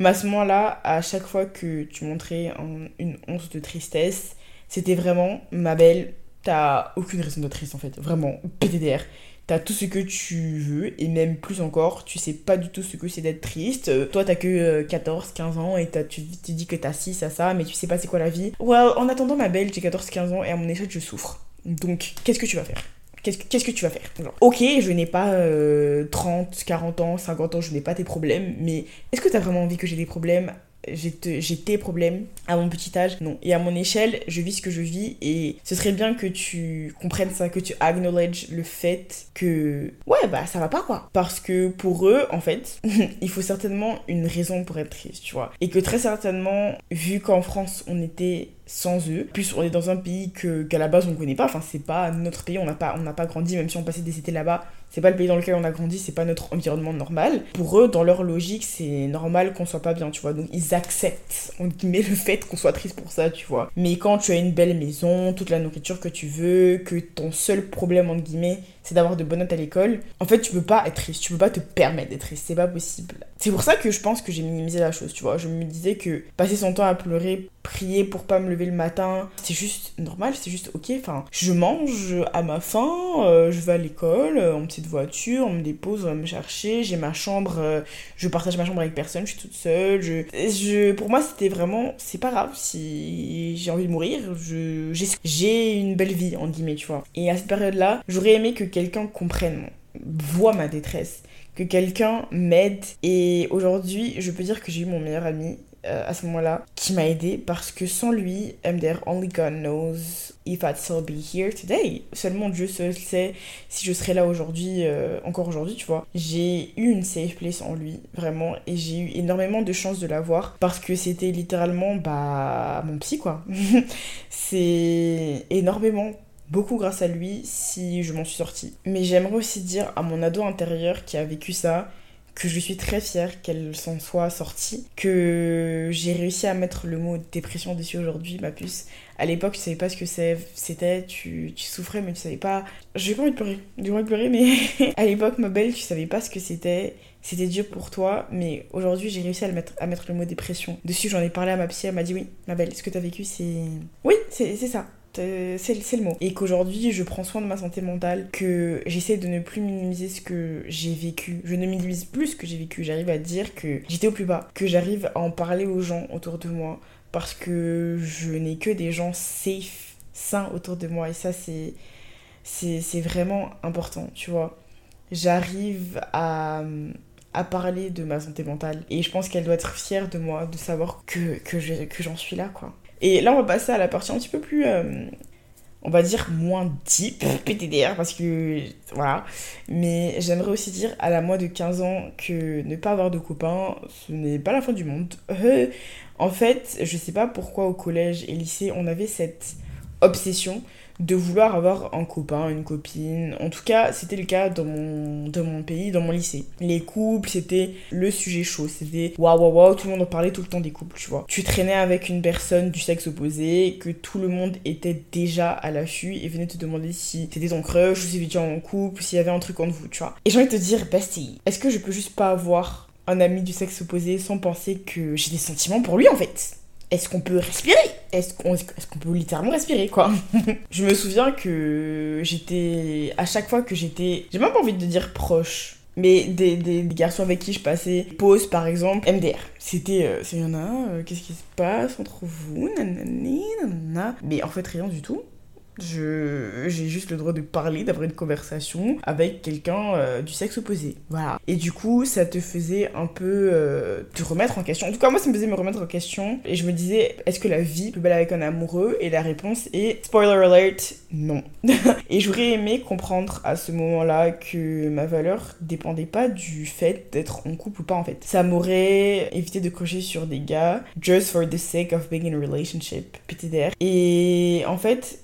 Mais à ce moment-là, à chaque fois que tu montrais une once de tristesse, c'était vraiment, ma belle, t'as aucune raison d'être triste en fait. Vraiment, PTDR. T'as tout ce que tu veux, et même plus encore, tu sais pas du tout ce que c'est d'être triste. Toi, t'as que 14, euh, 15 ans, et tu te dis que t'as 6 à ça, mais tu sais pas c'est quoi la vie. Well, en attendant, ma belle, j'ai 14, 15 ans, et à mon échelle, je souffre. Donc, qu'est-ce que tu vas faire? Qu'est-ce que tu vas faire? Ok, je n'ai pas 30, 40 ans, 50 ans, je n'ai pas tes problèmes, mais est-ce que tu as vraiment envie que j'ai des problèmes? J'ai tes problèmes à mon petit âge. Non. Et à mon échelle, je vis ce que je vis et ce serait bien que tu comprennes ça, que tu acknowledge le fait que ouais, bah ça va pas quoi. Parce que pour eux, en fait, il faut certainement une raison pour être triste, tu vois. Et que très certainement, vu qu'en France, on était sans eux. Plus on est dans un pays que qu'à la base on connaît pas. Enfin, c'est pas notre pays, on n'a pas, on pas grandi, même si on passait des étés là-bas. C'est pas le pays dans lequel on a grandi, c'est pas notre environnement normal. Pour eux, dans leur logique, c'est normal qu'on soit pas bien, tu vois. Donc ils acceptent, on met le fait qu'on soit triste pour ça, tu vois. Mais quand tu as une belle maison, toute la nourriture que tu veux, que ton seul problème, entre guillemets, c'est d'avoir de bonnes notes à l'école, en fait, tu peux pas être triste, tu peux pas te permettre d'être triste, c'est pas possible. C'est pour ça que je pense que j'ai minimisé la chose, tu vois. Je me disais que passer son temps à pleurer, prier pour pas me lever le matin, c'est juste normal, c'est juste ok. Enfin, je mange à ma faim, euh, je vais à l'école, euh, en petite voiture, on me dépose, on va me chercher, j'ai ma chambre, euh, je partage ma chambre avec personne, je suis toute seule. Je, je, pour moi, c'était vraiment, c'est pas grave si j'ai envie de mourir, j'ai une belle vie, en guillemets, tu vois. Et à cette période-là, j'aurais aimé que comprenne, voit ma détresse, que quelqu'un m'aide. Et aujourd'hui, je peux dire que j'ai eu mon meilleur ami euh, à ce moment-là qui m'a aidé parce que sans lui, MDR, only God knows if I'd still be here today. Seulement Dieu seul sait si je serais là aujourd'hui, euh, encore aujourd'hui, tu vois. J'ai eu une safe place en lui, vraiment, et j'ai eu énormément de chance de l'avoir parce que c'était littéralement, bah, mon psy, quoi. C'est énormément beaucoup grâce à lui si je m'en suis sortie. Mais j'aimerais aussi dire à mon ado intérieur qui a vécu ça que je suis très fière qu'elle s'en soit sortie, que j'ai réussi à mettre le mot dépression dessus aujourd'hui, ma puce. À l'époque, tu savais pas ce que c'était, tu, souffrais, mais tu savais pas. J'ai pas envie de pleurer, j'ai envie de pleurer, mais à l'époque, ma belle, tu savais pas ce que c'était c'était dur pour toi, mais aujourd'hui j'ai réussi à, mettre, à mettre le mot dépression. Dessus, j'en ai parlé à ma psy, elle m'a dit oui, ma belle, ce que t'as vécu, c'est. Oui, c'est ça. C'est le mot. Et qu'aujourd'hui, je prends soin de ma santé mentale, que j'essaie de ne plus minimiser ce que j'ai vécu. Je ne minimise plus ce que j'ai vécu. J'arrive à dire que j'étais au plus bas, que j'arrive à en parler aux gens autour de moi, parce que je n'ai que des gens safe, sains autour de moi. Et ça, c'est c'est vraiment important, tu vois. J'arrive à à parler de ma santé mentale. Et je pense qu'elle doit être fière de moi, de savoir que, que j'en suis là, quoi. Et là, on va passer à la partie un petit peu plus, euh, on va dire, moins deep, PTDR, parce que, voilà. Mais j'aimerais aussi dire à la moi de 15 ans que ne pas avoir de copains, ce n'est pas la fin du monde. en fait, je sais pas pourquoi au collège et lycée, on avait cette obsession de vouloir avoir un copain, une copine. En tout cas, c'était le cas dans mon, pays, dans mon lycée. Les couples, c'était le sujet chaud. C'était waouh, waouh, waouh, tout le monde en parlait tout le temps des couples, tu vois. Tu traînais avec une personne du sexe opposé, que tout le monde était déjà à l'affût et venait te demander si c'était ton crush ou si tu en couple, s'il y avait un truc entre vous, tu vois. Et j'ai envie de te dire, bestie, est-ce que je peux juste pas avoir un ami du sexe opposé sans penser que j'ai des sentiments pour lui en fait? Est-ce qu'on peut respirer? Est-ce qu'on est peut littéralement respirer, quoi? Je me souviens que j'étais. À chaque fois que j'étais. J'ai même pas envie de dire proche. Mais des, des, garçons avec qui je passais pause par exemple, MDR. C'était. Euh, c'est y en a, euh, qu'est-ce qui se passe entre vous? Nanani, nanana. Mais en fait, rien du tout. J'ai juste le droit de parler, d'avoir une conversation avec quelqu'un euh, du sexe opposé. Voilà. Et du coup, ça te faisait un peu euh, te remettre en question. En tout cas, moi, ça me faisait me remettre en question. Et je me disais, est-ce que la vie peut belle avec un amoureux? Et la réponse est, spoiler alert, non. et j'aurais aimé comprendre à ce moment-là que ma valeur dépendait pas du fait d'être en couple ou pas, en fait. Ça m'aurait évité de crocher sur des gars, just for the sake of being in a relationship, PTDR. Et en fait,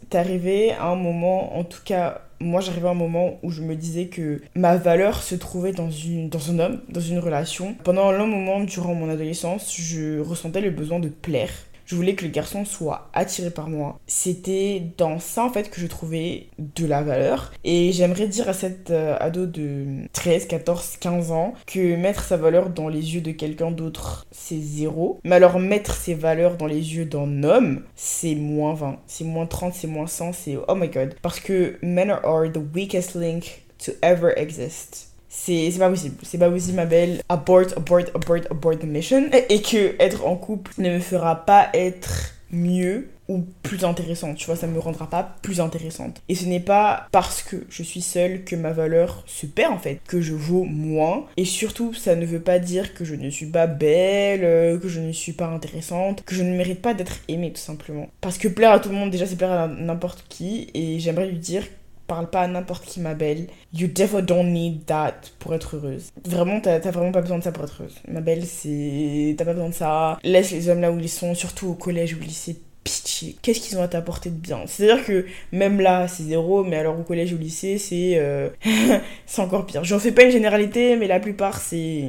à un moment, en tout cas moi j'arrivais à un moment où je me disais que ma valeur se trouvait dans, une, dans un homme, dans une relation. Pendant un long moment durant mon adolescence, je ressentais le besoin de plaire je voulais que le garçon soit attiré par moi. C'était dans ça en fait que je trouvais de la valeur. Et j'aimerais dire à cette euh, ado de 13, 14, 15 ans que mettre sa valeur dans les yeux de quelqu'un d'autre, c'est zéro. Mais alors mettre ses valeurs dans les yeux d'un homme, c'est moins 20. C'est moins 30, c'est moins 100, c'est oh my god. Parce que men are the weakest link to ever exist c'est pas possible. C'est pas possible, ma belle. Abort, abort, abort, abort the mission. Et que être en couple ne me fera pas être mieux ou plus intéressante, tu vois, ça me rendra pas plus intéressante. Et ce n'est pas parce que je suis seule que ma valeur se perd en fait, que je vaux moins. Et surtout, ça ne veut pas dire que je ne suis pas belle, euh, que je ne suis pas intéressante, que je ne mérite pas d'être aimée tout simplement. Parce que plaire à tout le monde, déjà c'est plaire à n'importe qui, et j'aimerais lui dire parle pas à n'importe qui, ma belle. You definitely don't need that pour être heureuse. Vraiment, t'as vraiment pas besoin de ça pour être heureuse. Ma belle, c'est. T'as pas besoin de ça. Laisse les hommes là où ils sont, surtout au collège ou au lycée. Pitié. Qu'est-ce qu'ils ont à t'apporter de bien? C'est-à-dire que même là, c'est zéro, mais alors au collège ou au lycée, c'est. Euh, c'est encore pire. J'en fais pas une généralité, mais la plupart, c'est.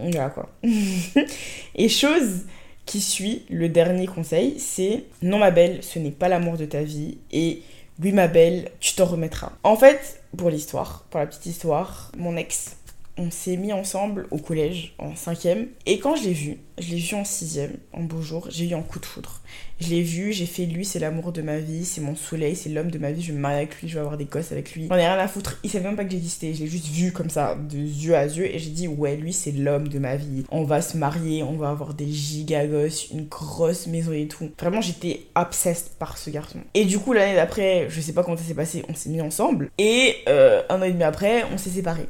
Voilà quoi. Et chose qui suit, le dernier conseil, c'est non, ma belle, ce n'est pas l'amour de ta vie. Et oui ma belle, tu t'en remettras. En fait, pour l'histoire, pour la petite histoire, mon ex, on s'est mis ensemble au collège en cinquième. Et quand je l'ai vu, je l'ai vu en sixième, en beau jour, j'ai eu un coup de foudre. Je l'ai vu, j'ai fait lui, c'est l'amour de ma vie, c'est mon soleil, c'est l'homme de ma vie, je vais me marier avec lui, je vais avoir des gosses avec lui. J'en ai rien à foutre, il savait même pas que j'existais, je l'ai juste vu comme ça, de yeux à yeux, et j'ai dit, ouais, lui, c'est l'homme de ma vie. On va se marier, on va avoir des giga gosses, une grosse maison et tout. Vraiment, j'étais obsessed par ce garçon. Et du coup, l'année d'après, je sais pas comment ça s'est passé, on s'est mis ensemble, et euh, un an et demi après, on s'est séparés.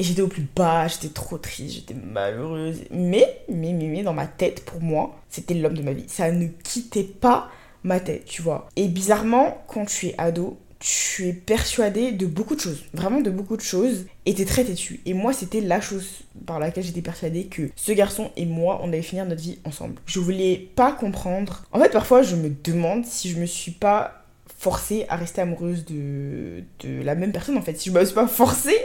Et j'étais au plus bas, j'étais trop triste, j'étais malheureuse. Mais, mais, mais, mais, dans ma tête, pour moi, c'était l'homme de ma vie. Ça ne quittait pas ma tête, tu vois. Et bizarrement, quand tu es ado, tu es persuadé de beaucoup de choses, vraiment de beaucoup de choses, et t'es très têtu. Et moi, c'était la chose par laquelle j'étais persuadée que ce garçon et moi, on allait finir notre vie ensemble. Je voulais pas comprendre. En fait, parfois, je me demande si je me suis pas forcée à rester amoureuse de, de la même personne, en fait. Si je me suis pas forcée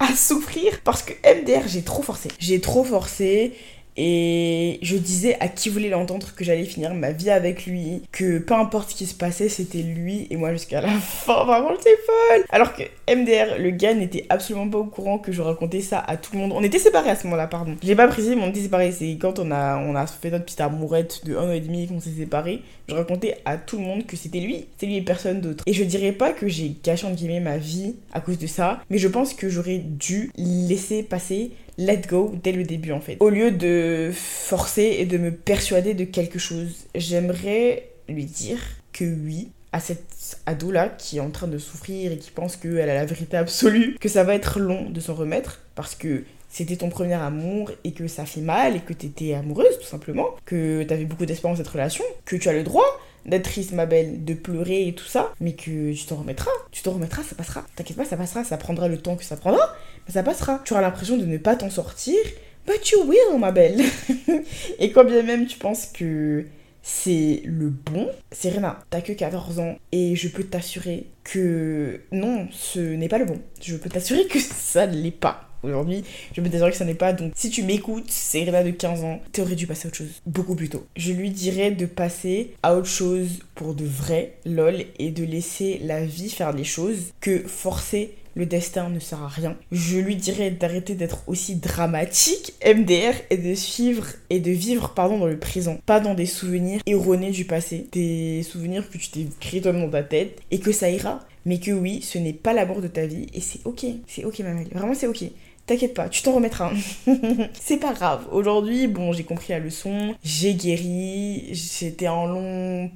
à souffrir parce que MDR, j'ai trop forcé. J'ai trop forcé Et je disais à qui voulait l'entendre que j'allais finir ma vie avec lui, que peu importe ce qui se passait, c'était lui et moi jusqu'à la fin. Vraiment, j'étais folle. Alors que MDR, le gars, n'était absolument pas au courant que je racontais ça à tout le monde. On était séparés à ce moment-là, pardon. J'ai pas précisé, mais on était séparés. C'est quand on a, on a fait notre petite amourette de un an et demi qu'on s'est séparés. Je racontais à tout le monde que c'était lui, c'était lui et personne d'autre. Et je dirais pas que j'ai gâché entre guillemets ma vie à cause de ça, mais je pense que j'aurais dû laisser passer let go dès le début en fait. Au lieu de forcer et de me persuader de quelque chose, j'aimerais lui dire que oui, à cette ado là qui est en train de souffrir et qui pense qu'elle a la vérité absolue, que ça va être long de s'en remettre parce que c'était ton premier amour et que ça fait mal et que t'étais amoureuse tout simplement, que t'avais beaucoup d'espérance dans cette relation, que tu as le droit d'être triste ma belle, de pleurer et tout ça, mais que tu t'en remettras, tu t'en remettras, ça passera. T'inquiète pas, ça passera, ça prendra le temps que ça prendra, mais ça passera. Tu auras l'impression de ne pas t'en sortir, but you will ma belle. et quand bien même tu penses que c'est le bon. Serena, t'as que 14 ans et je peux t'assurer que non, ce n'est pas le bon. Je peux t'assurer que ça ne l'est pas. Aujourd'hui, je peux t'assurer que ça n'est pas. Donc, si tu m'écoutes, Serena de 15 ans, t'aurais dû passer à autre chose. Beaucoup plus tôt. Je lui dirais de passer à autre chose pour de vrai, lol, et de laisser la vie faire les choses que forcer le destin ne sert à rien. Je lui dirais d'arrêter d'être aussi dramatique, MDR, et de suivre et de vivre pardon dans le présent, pas dans des souvenirs erronés du passé, des souvenirs que tu t'es créé toi-même dans ta tête et que ça ira, mais que oui, ce n'est pas l'amour de ta vie et c'est ok, c'est ok ma vraiment c'est ok. T'inquiète pas, tu t'en remettras. c'est pas grave. Aujourd'hui, bon, j'ai compris la leçon, j'ai guéri, j'étais en long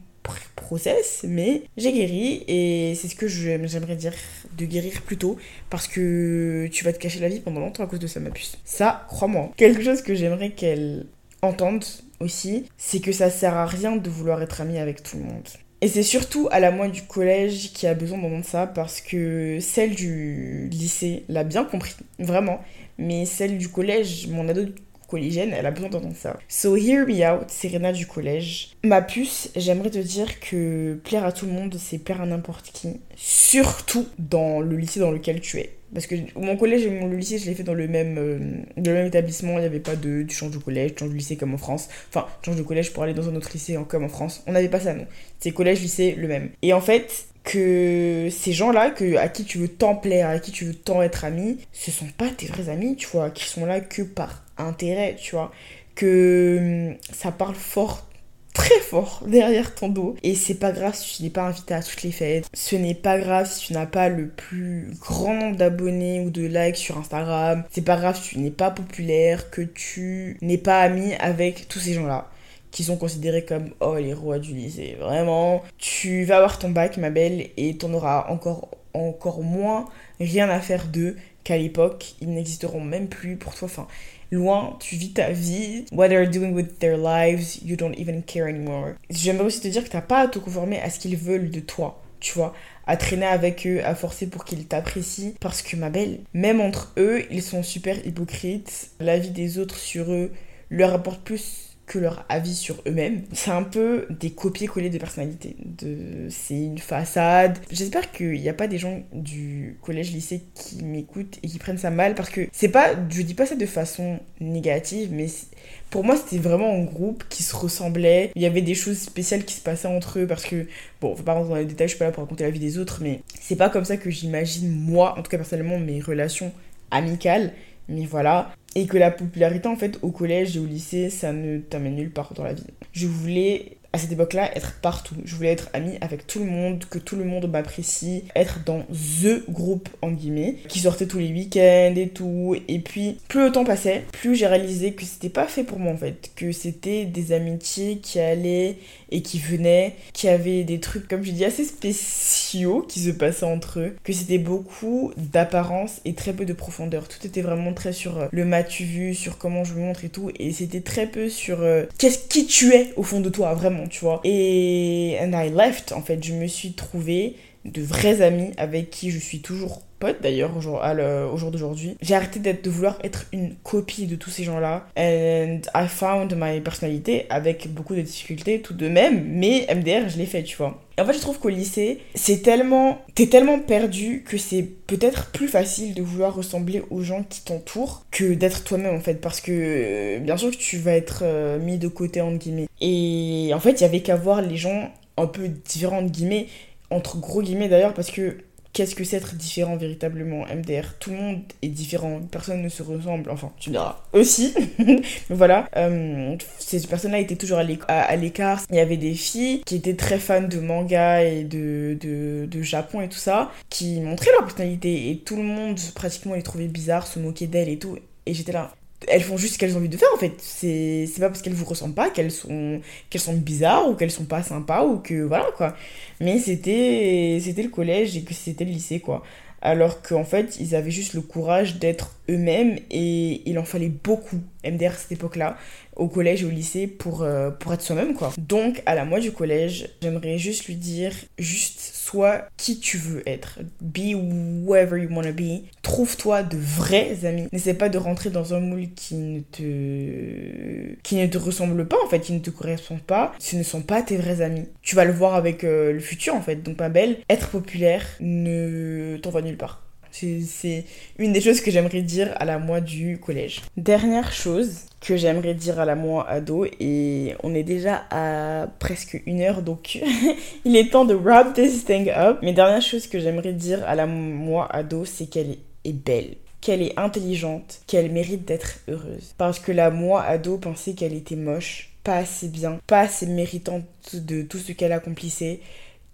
process, mais j'ai guéri et c'est ce que j'aimerais dire de guérir plus tôt parce que tu vas te cacher la vie pendant longtemps à cause de ça, ma puce. Ça, crois-moi. Quelque chose que j'aimerais qu'elle entende aussi, c'est que ça sert à rien de vouloir être amie avec tout le monde. Et c'est surtout à la moitié du collège qui a besoin d'entendre ça parce que celle du lycée l'a bien compris, vraiment. Mais celle du collège, mon ado collégienne, elle a besoin d'entendre ça. So hear me out, Serena du collège. Ma puce, j'aimerais te dire que plaire à tout le monde, c'est plaire à n'importe qui. Surtout dans le lycée dans lequel tu es. Parce que mon collège et mon lycée, je l'ai fait dans le même, euh, le même établissement. Il n'y avait pas de tu changes de collège, tu changes de lycée comme en France. Enfin, tu changes de collège pour aller dans un autre lycée comme en France. On n'avait pas ça, non. C'est collège, lycée, le même. Et en fait, que ces gens-là, que, à qui tu veux tant plaire, à qui tu veux tant être ami, ce sont pas tes vrais amis, tu vois, qui sont là que par intérêt, tu vois. Que hum, ça parle fort très fort derrière ton dos. Et c'est pas grave si tu n'es pas invité à toutes les fêtes. Ce n'est pas grave si tu n'as pas le plus grand nombre d'abonnés ou de likes sur Instagram. C'est pas grave si tu n'es pas populaire, que tu n'es pas ami avec tous ces gens-là qui sont considérés comme oh les rois du lycée. Vraiment, tu vas avoir ton bac, ma belle, et t'en auras encore, encore moins rien à faire d'eux qu'à l'époque. Ils n'existeront même plus pour toi. Enfin, loin, tu vis ta vie. What they're doing with their lives, you don't even care anymore. J'aimerais aussi te dire que t'as pas à te conformer à ce qu'ils veulent de toi, tu vois à traîner avec eux, à forcer pour qu'ils t'apprécient. Parce que ma belle, même entre eux, ils sont super hypocrites. La vie des autres sur eux leur apporte plus que leur avis sur eux-mêmes. C'est un peu des copier-coller de personnalité. De... C'est une façade. J'espère qu'il n'y a pas des gens du collège-lycée qui m'écoutent et qui prennent ça mal parce que c'est pas. Je dis pas ça de façon négative, mais pour moi c'était vraiment un groupe qui se ressemblait. Il y avait des choses spéciales qui se passaient entre eux parce que. Bon, on va pas rentrer dans les détails, je suis pas là pour raconter la vie des autres, mais c'est pas comme ça que j'imagine moi, en tout cas personnellement, mes relations amicales. Mais voilà, et que la popularité en fait au collège et au lycée ça ne t'amène nulle part dans la vie. Je voulais à cette époque-là être partout. Je voulais être amie avec tout le monde, que tout le monde m'apprécie, être dans THE groupe en guillemets, qui sortait tous les week-ends et tout. Et puis, plus le temps passait, plus j'ai réalisé que c'était pas fait pour moi en fait, que c'était des amitiés qui allaient et qui venaient, qui avaient des trucs, comme je dis, assez spéciaux qui se passaient entre eux, que c'était beaucoup d'apparence et très peu de profondeur. Tout était vraiment très sur euh, le mas-tu vu, sur comment je me montre et tout, et c'était très peu sur euh, qu'est-ce qui tu es au fond de toi, vraiment tu vois. Et and I left, en fait, je me suis trouvée de vrais amis avec qui je suis toujours pote d'ailleurs au jour, au jour d'aujourd'hui. J'ai arrêté d'être, de vouloir être une copie de tous ces gens-là. And I found my personnalité avec beaucoup de difficultés tout de même, mais MDR, je l'ai fait, tu vois. Et en fait, je trouve qu'au lycée, c'est tellement. T'es tellement perdu que c'est peut-être plus facile de vouloir ressembler aux gens qui t'entourent que d'être toi-même, en fait. Parce que, bien sûr, que tu vas être euh, mis de côté, entre guillemets. Et en fait, il y avait qu'à voir les gens un peu différents, entre guillemets, entre gros guillemets d'ailleurs, parce que qu'est-ce que c'est être différent véritablement? MDR Tout le monde est différent, personne ne se ressemble, enfin tu me aussi, voilà, euh, ces personnes-là étaient toujours à l'écart, il y avait des filles qui étaient très fans de manga et de Japon et tout ça, qui montraient leur personnalité et tout le monde pratiquement les trouvait bizarres, se moquait d'elles et tout, et j'étais là, elles font juste ce qu'elles ont envie de faire en fait. C'est pas parce qu'elles vous ressemblent pas qu'elles sont, sont bizarres ou qu'elles sont pas sympas ou que voilà quoi. Mais c'était le collège et que c'était le lycée quoi. Alors qu'en fait, ils avaient juste le courage d'être eux-mêmes et il en fallait beaucoup, MDR à cette époque-là, au collège et au lycée pour, euh, pour être soi-même quoi. Donc à la moitié du collège, j'aimerais juste lui dire juste sois qui tu veux être. Be whoever you wanna be. Trouve-toi de vrais amis. N'essaie pas de rentrer dans un moule qui ne te qui ne te ressemble pas en fait, qui ne te correspond pas. Ce ne sont pas tes vrais amis. Tu vas le voir avec euh, le futur en fait. Donc ma belle, être populaire ne t'envoie nulle part. C'est une des choses que j'aimerais dire à la moi du collège. Dernière chose que j'aimerais dire à la moi ado, et on est déjà à presque une heure, donc il est temps de wrap this thing up. Mais dernière chose que j'aimerais dire à la moi ado, c'est qu'elle est belle qu'elle est intelligente, qu'elle mérite d'être heureuse. Parce que la moi ado pensait qu'elle était moche, pas assez bien, pas assez méritante de tout ce qu'elle accomplissait,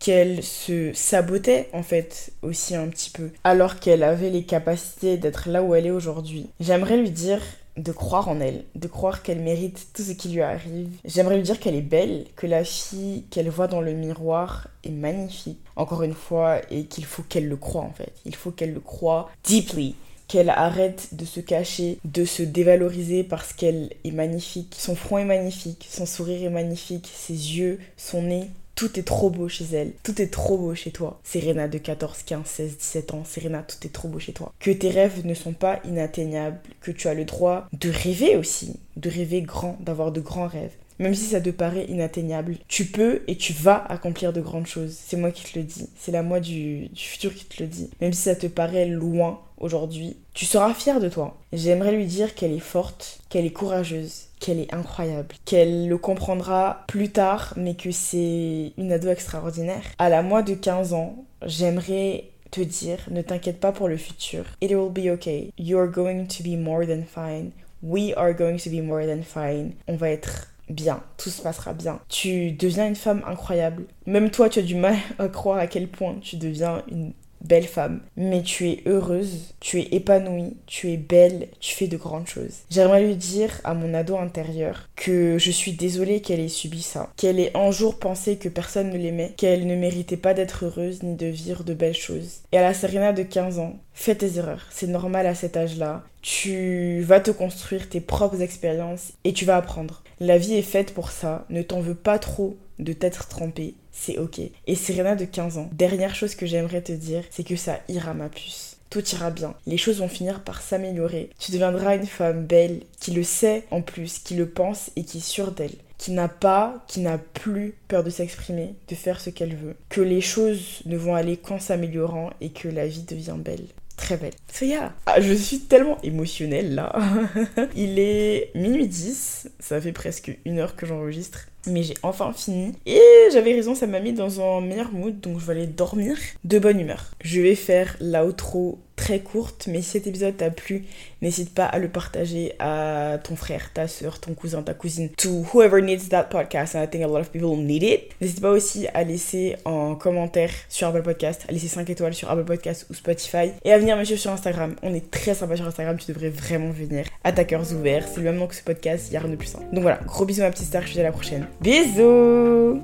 qu'elle se sabotait en fait aussi un petit peu, alors qu'elle avait les capacités d'être là où elle est aujourd'hui. J'aimerais lui dire de croire en elle, de croire qu'elle mérite tout ce qui lui arrive. J'aimerais lui dire qu'elle est belle, que la fille qu'elle voit dans le miroir est magnifique, encore une fois, et qu'il faut qu'elle le croie en fait. Il faut qu'elle le croie deeply qu'elle arrête de se cacher, de se dévaloriser parce qu'elle est magnifique. Son front est magnifique, son sourire est magnifique, ses yeux, son nez, tout est trop beau chez elle. Tout est trop beau chez toi. Serena de 14, 15, 16, 17 ans. Serena, tout est trop beau chez toi. Que tes rêves ne sont pas inatteignables. Que tu as le droit de rêver aussi. De rêver grand, d'avoir de grands rêves. Même si ça te paraît inatteignable, tu peux et tu vas accomplir de grandes choses. C'est moi qui te le dis. C'est la moi du, futur qui te le dit. Même si ça te paraît loin aujourd'hui, tu seras fier de toi. J'aimerais lui dire qu'elle est forte, qu'elle est courageuse, qu'elle est incroyable, qu'elle le comprendra plus tard, mais que c'est une ado extraordinaire. À la moi de 15 ans, j'aimerais te dire, ne t'inquiète pas pour le futur. It will be okay. You're going to be more than fine. We are going to be more than fine. On va être bien, tout se passera bien. Tu deviens une femme incroyable. Même toi, tu as du mal à croire à quel point tu deviens une belle femme, mais tu es heureuse, tu es épanouie, tu es belle, tu fais de grandes choses. J'aimerais lui dire à mon ado intérieur que je suis désolée qu'elle ait subi ça, qu'elle ait un jour pensé que personne ne l'aimait, qu'elle ne méritait pas d'être heureuse ni de vivre de belles choses. Et à la Serena de 15 ans, fais tes erreurs, c'est normal à cet âge-là. Tu vas te construire tes propres expériences et tu vas apprendre. La vie est faite pour ça, ne t'en veux pas trop de t'être trompé c'est ok. Et Serena de 15 ans, dernière chose que j'aimerais te dire, c'est que ça ira ma puce. Tout ira bien. Les choses vont finir par s'améliorer. Tu deviendras une femme belle, qui le sait en plus, qui le pense et qui est sûre d'elle. Qui n'a pas, qui n'a plus peur de s'exprimer, de faire ce qu'elle veut. Que les choses ne vont aller qu'en s'améliorant et que la vie devient belle très belle. So. Ah, je suis tellement émotionnelle là. Il est minuit 10, ça fait presque une heure que j'enregistre mais j'ai enfin fini. Et j'avais raison, ça m'a mis dans un meilleur mood, donc je vais aller dormir de bonne humeur. Je vais faire l'outro très courte, mais si cet épisode t'a plu, n'hésite pas à le partager à ton frère, ta soeur, ton cousin, ta cousine, to whoever needs that podcast, and I think a lot of people need it. N'hésite pas aussi à laisser un commentaire sur Apple Podcast, à laisser 5 étoiles sur Apple Podcast ou Spotify, et à venir me suivre sur Instagram. On est très sympa sur Instagram, tu devrais vraiment venir. À ta cœurs ouverts, c'est le même nom que ce podcast, il y a rien de plus simple. Donc voilà, gros bisous ma petite star, je te dis à la prochaine. Bisous